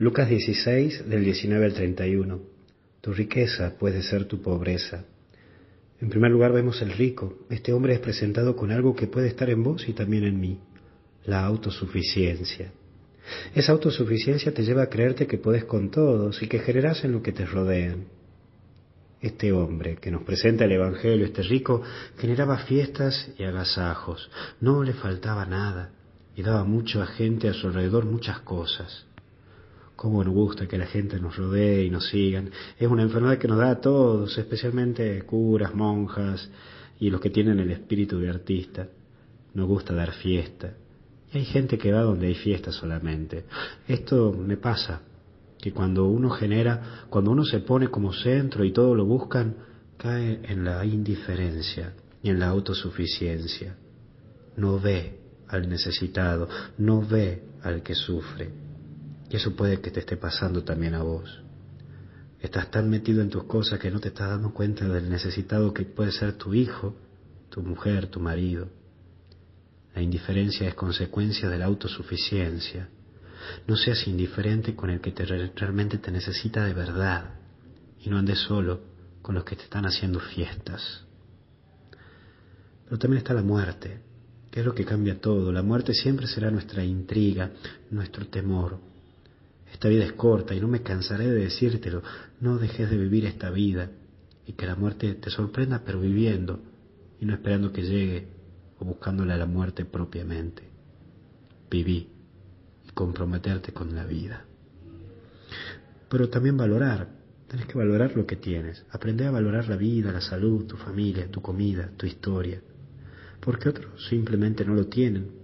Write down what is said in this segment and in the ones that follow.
Lucas 16, del 19 al 31. Tu riqueza puede ser tu pobreza. En primer lugar vemos el rico. Este hombre es presentado con algo que puede estar en vos y también en mí, la autosuficiencia. Esa autosuficiencia te lleva a creerte que puedes con todos y que generas en lo que te rodean. Este hombre que nos presenta el Evangelio, este rico, generaba fiestas y agasajos, no le faltaba nada y daba mucho a gente a su alrededor muchas cosas. Cómo nos gusta que la gente nos rodee y nos sigan. Es una enfermedad que nos da a todos, especialmente curas, monjas y los que tienen el espíritu de artista. Nos gusta dar fiesta. Y hay gente que va donde hay fiesta solamente. Esto me pasa, que cuando uno genera, cuando uno se pone como centro y todo lo buscan, cae en la indiferencia y en la autosuficiencia. No ve al necesitado, no ve al que sufre. Y eso puede que te esté pasando también a vos. Estás tan metido en tus cosas que no te estás dando cuenta del necesitado que puede ser tu hijo, tu mujer, tu marido. La indiferencia es consecuencia de la autosuficiencia. No seas indiferente con el que te, realmente te necesita de verdad y no andes solo con los que te están haciendo fiestas. Pero también está la muerte, que es lo que cambia todo. La muerte siempre será nuestra intriga, nuestro temor. Esta vida es corta y no me cansaré de decírtelo. No dejes de vivir esta vida y que la muerte te sorprenda pero viviendo y no esperando que llegue o buscándole a la muerte propiamente. Viví y comprometerte con la vida. Pero también valorar, tenés que valorar lo que tienes, aprender a valorar la vida, la salud, tu familia, tu comida, tu historia, porque otros simplemente no lo tienen.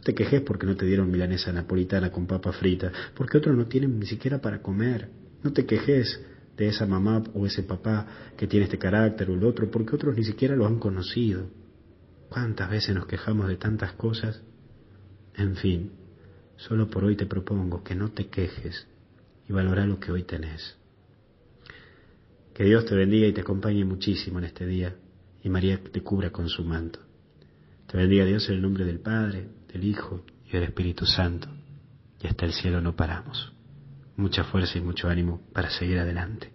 No te quejes porque no te dieron milanesa napolitana con papa frita, porque otros no tienen ni siquiera para comer. No te quejes de esa mamá o ese papá que tiene este carácter o el otro, porque otros ni siquiera lo han conocido. ¿Cuántas veces nos quejamos de tantas cosas? En fin, solo por hoy te propongo que no te quejes y valora lo que hoy tenés. Que Dios te bendiga y te acompañe muchísimo en este día y María te cubra con su manto. Te bendiga Dios en el nombre del Padre, del Hijo y del Espíritu Santo. Y hasta el cielo no paramos. Mucha fuerza y mucho ánimo para seguir adelante.